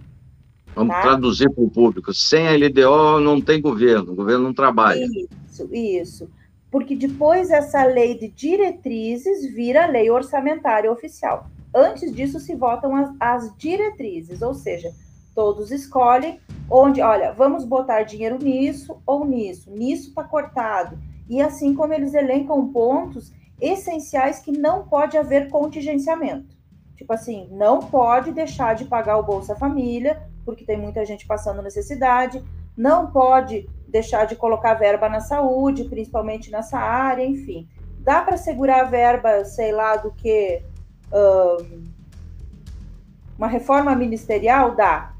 Vamos tá? traduzir para o público. Sem a LDO não tem governo, o governo não trabalha. Isso, isso porque depois essa lei de diretrizes vira lei orçamentária oficial. Antes disso se votam as, as diretrizes, ou seja, todos escolhem onde, olha, vamos botar dinheiro nisso ou nisso, nisso está cortado. E assim como eles elencam pontos essenciais que não pode haver contingenciamento. Tipo assim, não pode deixar de pagar o Bolsa Família, porque tem muita gente passando necessidade, não pode deixar de colocar verba na saúde, principalmente nessa área, enfim. Dá para segurar a verba, sei lá, do que um, uma reforma ministerial? Dá.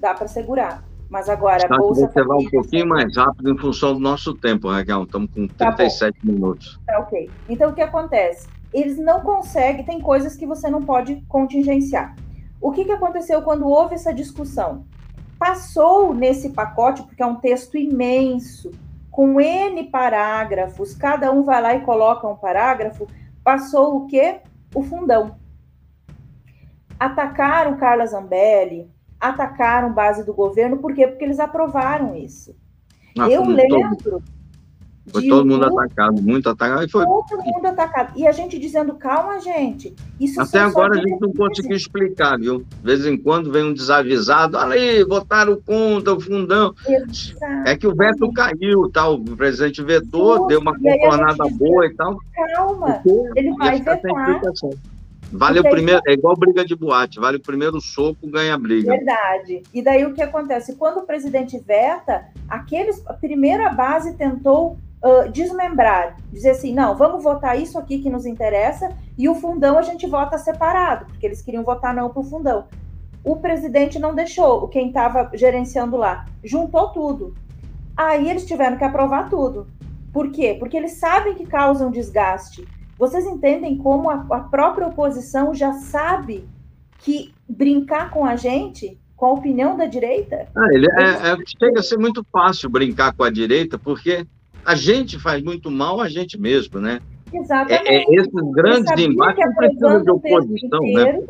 Dá para segurar. Mas agora, a Bolsa Você vai um pouquinho mais rápido em função do nosso tempo, Raquel. Estamos com 37 tá minutos. Tá ok. Então, o que acontece? Eles não conseguem, tem coisas que você não pode contingenciar. O que, que aconteceu quando houve essa discussão? Passou nesse pacote, porque é um texto imenso, com N parágrafos, cada um vai lá e coloca um parágrafo, passou o quê? O fundão. Atacaram Carla Zambelli, atacaram base do governo, por quê? Porque eles aprovaram isso. Ah, Eu lembro. Foi todo mundo atacado, muito atacado. E foi... Todo mundo atacado. E a gente dizendo, calma, gente. Isso Até agora a gente não conseguiu explicar, viu? De vez em quando vem um desavisado, olha aí, votaram contra o fundão. Exatamente. É que o veto caiu, tal. O presidente vetou, deu uma contornada boa e tal. Calma, ele vai vetar. Vale o primeiro, é igual briga de boate, vale o primeiro soco, ganha a briga. Verdade. E daí o que acontece? Quando o presidente veta, aqueles, a primeira base tentou uh, desmembrar, dizer assim, não, vamos votar isso aqui que nos interessa e o fundão a gente vota separado, porque eles queriam votar não para o fundão. O presidente não deixou, quem estava gerenciando lá, juntou tudo. Aí eles tiveram que aprovar tudo. Por quê? Porque eles sabem que causam desgaste. Vocês entendem como a, a própria oposição já sabe que brincar com a gente com a opinião da direita? Ah, ele é, é, chega a ser muito fácil brincar com a direita, porque a gente faz muito mal a gente mesmo, né? Exatamente. É, é esses grandes embates não precisam de oposição, né?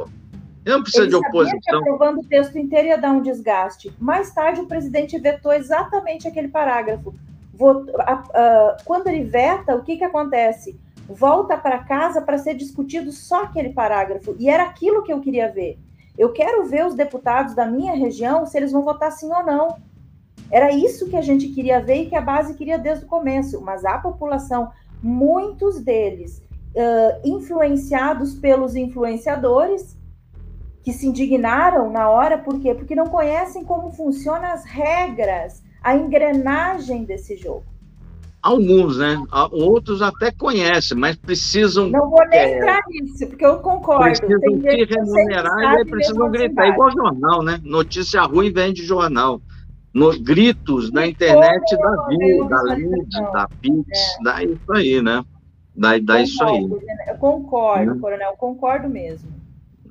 Não precisa de oposição. Que aprovando o texto inteiro ia dar um desgaste. Mais tarde, o presidente vetou exatamente aquele parágrafo. Votou, a, a, quando ele veta, o que, que acontece? Volta para casa para ser discutido só aquele parágrafo. E era aquilo que eu queria ver. Eu quero ver os deputados da minha região se eles vão votar sim ou não. Era isso que a gente queria ver e que a base queria desde o começo, mas a população, muitos deles uh, influenciados pelos influenciadores, que se indignaram na hora, por quê? Porque não conhecem como funcionam as regras, a engrenagem desse jogo. Alguns, né? Outros até conhecem, mas precisam. Não vou nem é, entrar nisso, porque eu concordo. Precisam se remunerar e precisam gritar. Igual jornal, né? Notícia ruim vem de jornal nos gritos na internet da vida, da Lid, da Pix, é. dá isso aí, né? Dá, dá isso aí. Eu concordo, né? coronel, concordo mesmo.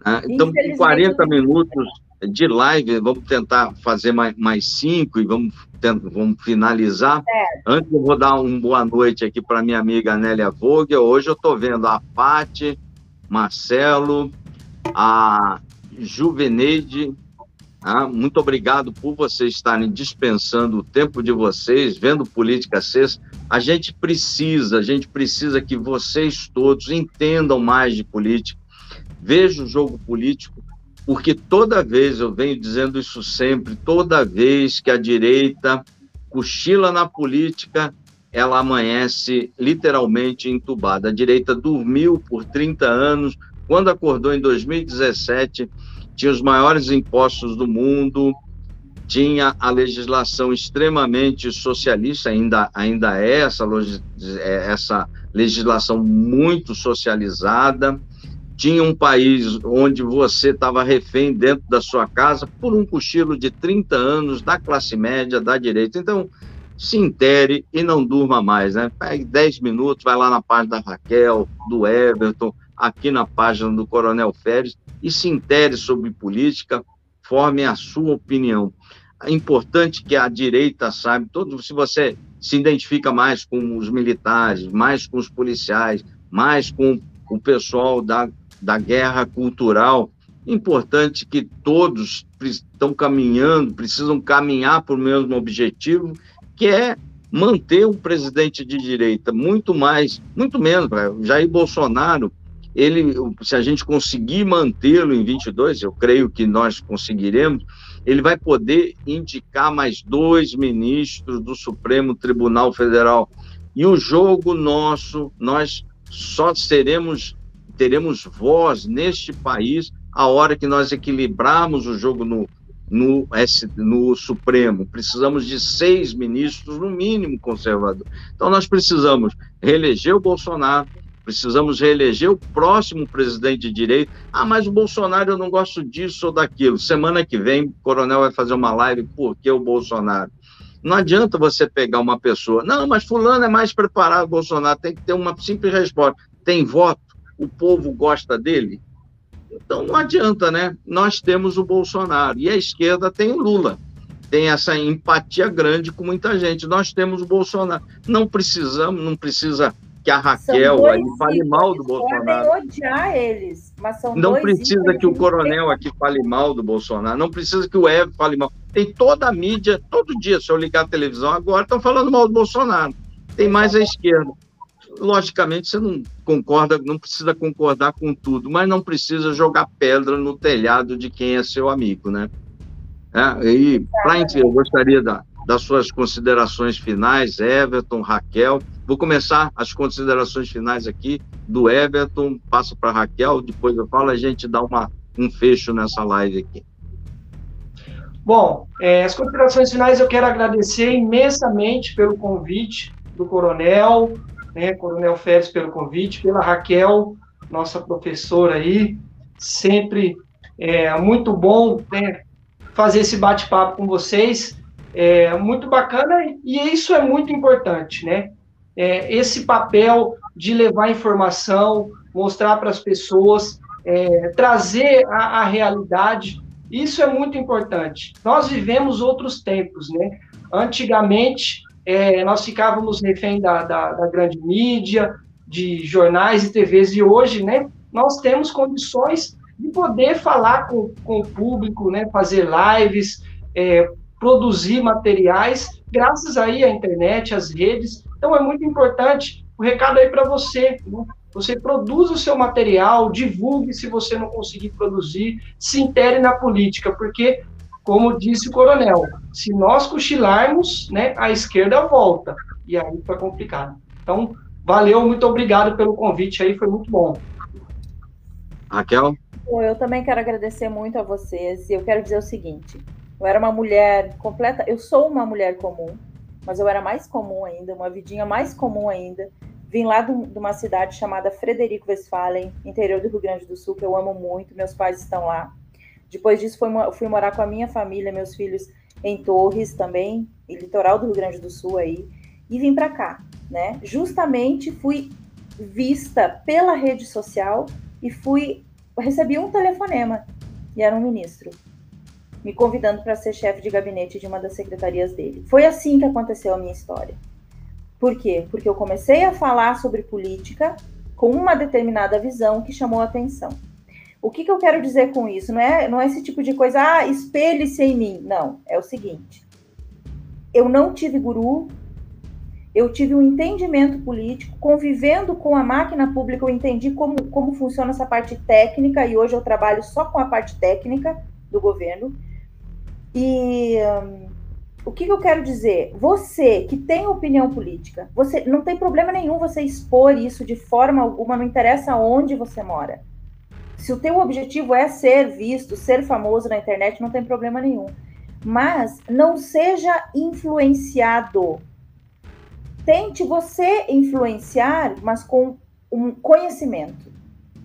Ah, então, com 40 minutos de live, vamos tentar fazer mais, mais cinco e vamos, vamos finalizar. É. Antes, eu vou dar uma boa noite aqui para minha amiga Nélia Vogel. Hoje eu estou vendo a Pati, Marcelo, a Juveneide, ah, muito obrigado por vocês estarem dispensando o tempo de vocês, vendo Política CES. A gente precisa, a gente precisa que vocês todos entendam mais de política, vejam o jogo político, porque toda vez, eu venho dizendo isso sempre, toda vez que a direita cochila na política, ela amanhece literalmente entubada. A direita dormiu por 30 anos, quando acordou em 2017, tinha os maiores impostos do mundo, tinha a legislação extremamente socialista, ainda, ainda é essa, é essa legislação muito socializada, tinha um país onde você estava refém dentro da sua casa por um cochilo de 30 anos da classe média, da direita. Então, se intere e não durma mais, né? Pegue 10 minutos, vai lá na página da Raquel, do Everton, aqui na página do Coronel Férez e se intere sobre política, forme a sua opinião. É importante que a direita saiba, todo, se você se identifica mais com os militares, mais com os policiais, mais com o pessoal da da guerra cultural. Importante que todos estão caminhando, precisam caminhar para o mesmo objetivo, que é manter um presidente de direita, muito mais, muito menos, Jair Bolsonaro, ele, se a gente conseguir mantê-lo em 22, eu creio que nós conseguiremos, ele vai poder indicar mais dois ministros do Supremo Tribunal Federal. E o jogo nosso, nós só seremos teremos voz neste país a hora que nós equilibrarmos o jogo no, no, no Supremo. Precisamos de seis ministros, no mínimo, conservador. Então, nós precisamos reeleger o Bolsonaro, precisamos reeleger o próximo presidente de direito. Ah, mas o Bolsonaro eu não gosto disso ou daquilo. Semana que vem, o coronel vai fazer uma live, por que o Bolsonaro? Não adianta você pegar uma pessoa, não, mas fulano é mais preparado, Bolsonaro, tem que ter uma simples resposta. Tem voto? o povo gosta dele? Então não adianta, né? Nós temos o Bolsonaro e a esquerda tem o Lula. Tem essa empatia grande com muita gente. Nós temos o Bolsonaro. Não precisamos, não precisa que a Raquel aí fale mal do Bolsonaro. Podem odiar eles, mas são Não precisa que o coronel aqui fale mal do Bolsonaro. Não precisa que o Evo fale mal. Tem toda a mídia, todo dia, se eu ligar a televisão agora, estão falando mal do Bolsonaro. Tem mais a esquerda logicamente você não concorda, não precisa concordar com tudo, mas não precisa jogar pedra no telhado de quem é seu amigo, né? É, e para eu gostaria da, das suas considerações finais, Everton, Raquel. Vou começar as considerações finais aqui do Everton, passo para Raquel, depois eu falo, a gente dá uma, um fecho nessa live aqui. Bom, é, as considerações finais eu quero agradecer imensamente pelo convite do Coronel, né, Coronel Férez, pelo convite, pela Raquel, nossa professora aí, sempre é muito bom né, fazer esse bate-papo com vocês, é muito bacana e isso é muito importante, né? É, esse papel de levar informação, mostrar para as pessoas, é, trazer a, a realidade, isso é muito importante. Nós vivemos outros tempos, né? Antigamente, é, nós ficávamos refém da, da, da, grande mídia, de jornais e TVs, e hoje, né, nós temos condições de poder falar com, com o público, né, fazer lives, é, produzir materiais, graças aí à internet, às redes. Então, é muito importante o recado aí para você, né? Você produza o seu material, divulgue se você não conseguir produzir, se intere na política, porque como disse o coronel, se nós cochilarmos, né, a esquerda volta. E aí foi complicado. Então, valeu, muito obrigado pelo convite aí, foi muito bom. Raquel? Eu também quero agradecer muito a vocês. E eu quero dizer o seguinte: eu era uma mulher completa, eu sou uma mulher comum, mas eu era mais comum ainda, uma vidinha mais comum ainda. Vim lá de uma cidade chamada Frederico Westphalen, interior do Rio Grande do Sul, que eu amo muito, meus pais estão lá. Depois disso, fui, fui morar com a minha família, meus filhos em Torres também, em litoral do Rio Grande do Sul aí, e vim para cá, né? Justamente fui vista pela rede social e fui recebi um telefonema e era um ministro me convidando para ser chefe de gabinete de uma das secretarias dele. Foi assim que aconteceu a minha história. Por quê? Porque eu comecei a falar sobre política com uma determinada visão que chamou a atenção. O que, que eu quero dizer com isso? Não é, não é esse tipo de coisa, ah, espelhe-se em mim. Não, é o seguinte. Eu não tive guru, eu tive um entendimento político, convivendo com a máquina pública, eu entendi como, como funciona essa parte técnica, e hoje eu trabalho só com a parte técnica do governo. E um, o que, que, eu quero dizer? Você que tem opinião política, você não tem problema nenhum você expor isso de forma alguma, não interessa onde você mora. Se o teu objetivo é ser visto, ser famoso na internet, não tem problema nenhum. Mas não seja influenciado tente você influenciar, mas com um conhecimento,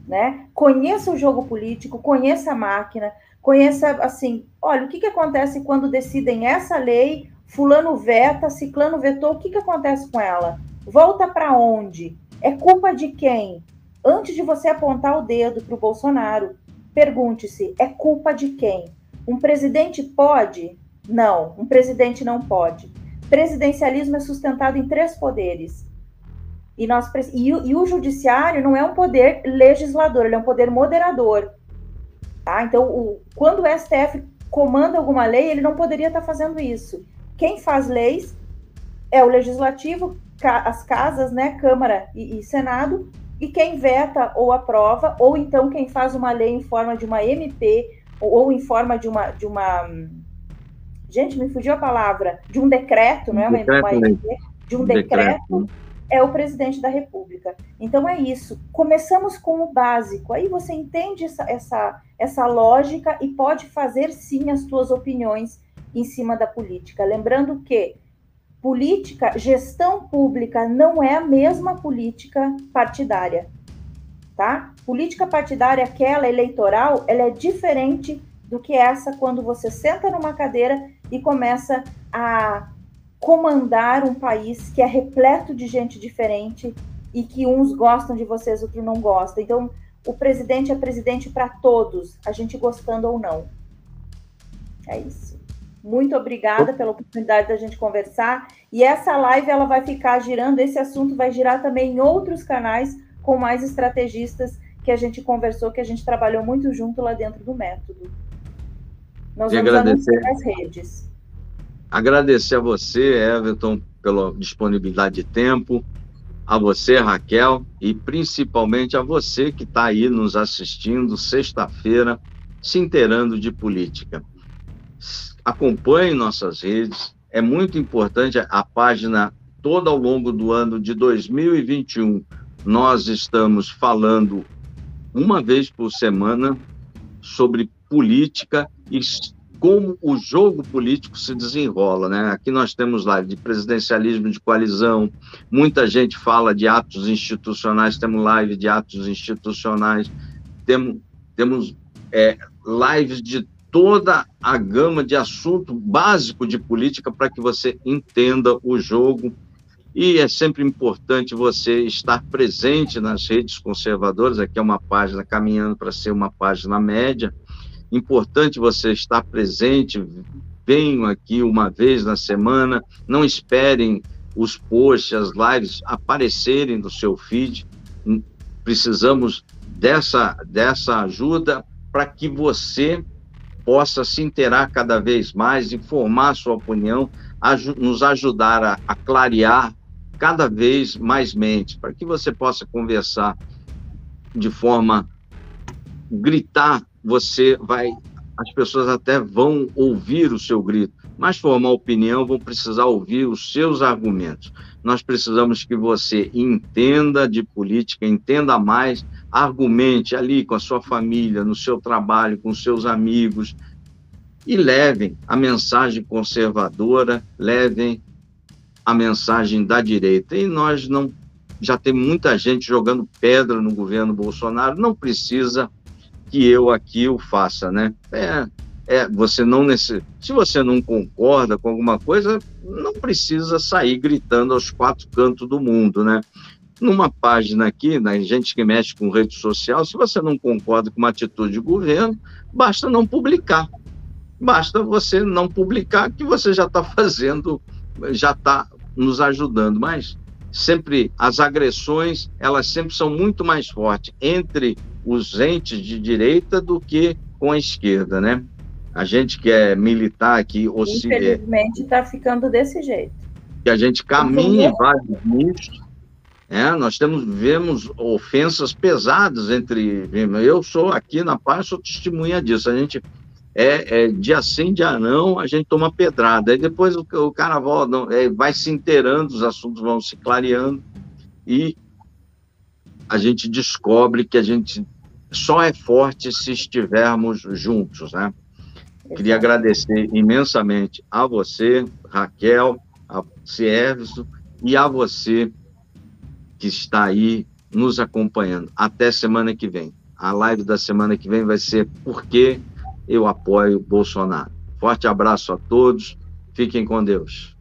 né? Conheça o jogo político, conheça a máquina, conheça assim, olha, o que, que acontece quando decidem essa lei, fulano veta, ciclano vetou, o que, que acontece com ela? Volta para onde? É culpa de quem? Antes de você apontar o dedo para o Bolsonaro, pergunte-se: é culpa de quem? Um presidente pode? Não, um presidente não pode presidencialismo é sustentado em três poderes. E, nós, e, e, o judiciário não é um poder legislador, ele é um poder moderador. Tá? Então, o, quando o STF comanda alguma lei, ele não poderia estar fazendo isso. Quem faz leis é o legislativo, as casas, né, Câmara e, e Senado, e quem veta ou aprova, ou então quem faz uma lei em forma de uma MP ou, ou em forma de uma, de uma gente, me fugiu a palavra, de um decreto, não é? Decreto, uma, né? de um decreto, decreto, é o presidente da República. Então é isso. Começamos com o básico. Aí você entende essa, essa, essa lógica e pode fazer sim as suas opiniões em cima da política. Lembrando que política, gestão pública não é a mesma política partidária. Tá? Política partidária, aquela eleitoral, ela é diferente do que essa quando você senta numa cadeira e começa a comandar um país que é repleto de gente diferente e que uns gostam de vocês, outros não gostam. Então, o presidente é presidente para todos, a gente gostando ou não. É isso. Muito obrigada pela oportunidade da gente conversar. E essa live ela vai ficar girando, esse assunto vai girar também em outros canais com mais estrategistas que a gente conversou, que a gente trabalhou muito junto lá dentro do método. Nós vamos agradecer as redes. Agradecer a você, Everton, pela disponibilidade de tempo, a você, Raquel, e principalmente a você que está aí nos assistindo sexta-feira, se inteirando de política. Acompanhe nossas redes, é muito importante a página toda ao longo do ano de 2021. Nós estamos falando uma vez por semana sobre política e como o jogo político se desenrola, né? Aqui nós temos live de presidencialismo de coalizão, muita gente fala de atos institucionais, temos live de atos institucionais, temos, temos é, lives de toda a gama de assunto básico de política para que você entenda o jogo. E é sempre importante você estar presente nas redes conservadoras. Aqui é uma página caminhando para ser uma página média importante você estar presente. Venham aqui uma vez na semana, não esperem os posts, as lives aparecerem no seu feed. Precisamos dessa, dessa ajuda para que você possa se inteirar cada vez mais, informar sua opinião, nos ajudar a, a clarear cada vez mais mente, para que você possa conversar de forma gritar você vai, as pessoas até vão ouvir o seu grito, mas formar opinião vão precisar ouvir os seus argumentos. Nós precisamos que você entenda de política, entenda mais, argumente ali com a sua família, no seu trabalho, com seus amigos e levem a mensagem conservadora, levem a mensagem da direita. E nós não já tem muita gente jogando pedra no governo Bolsonaro, não precisa que eu aqui o faça, né? É, é você não nesse, se você não concorda com alguma coisa, não precisa sair gritando aos quatro cantos do mundo, né? Numa página aqui, na gente que mexe com rede social, se você não concorda com uma atitude de governo, basta não publicar. Basta você não publicar que você já está fazendo, já está nos ajudando. Mas sempre as agressões, elas sempre são muito mais fortes entre os entes de direita do que com a esquerda, né? A gente que é militar aqui oscila. Infelizmente está ficando desse jeito. Que a gente caminha em vários nichos. É, nós temos, vemos ofensas pesadas entre. Eu sou aqui na paz, sou testemunha disso. A gente é, é dia sim, dia não, a gente toma pedrada. Aí depois o, o cara volta, é, vai se inteirando, os assuntos vão se clareando e a gente descobre que a gente só é forte se estivermos juntos, né? Queria agradecer imensamente a você, Raquel, a Cierviso e a você que está aí nos acompanhando. Até semana que vem. A live da semana que vem vai ser Por que eu apoio Bolsonaro. Forte abraço a todos. Fiquem com Deus.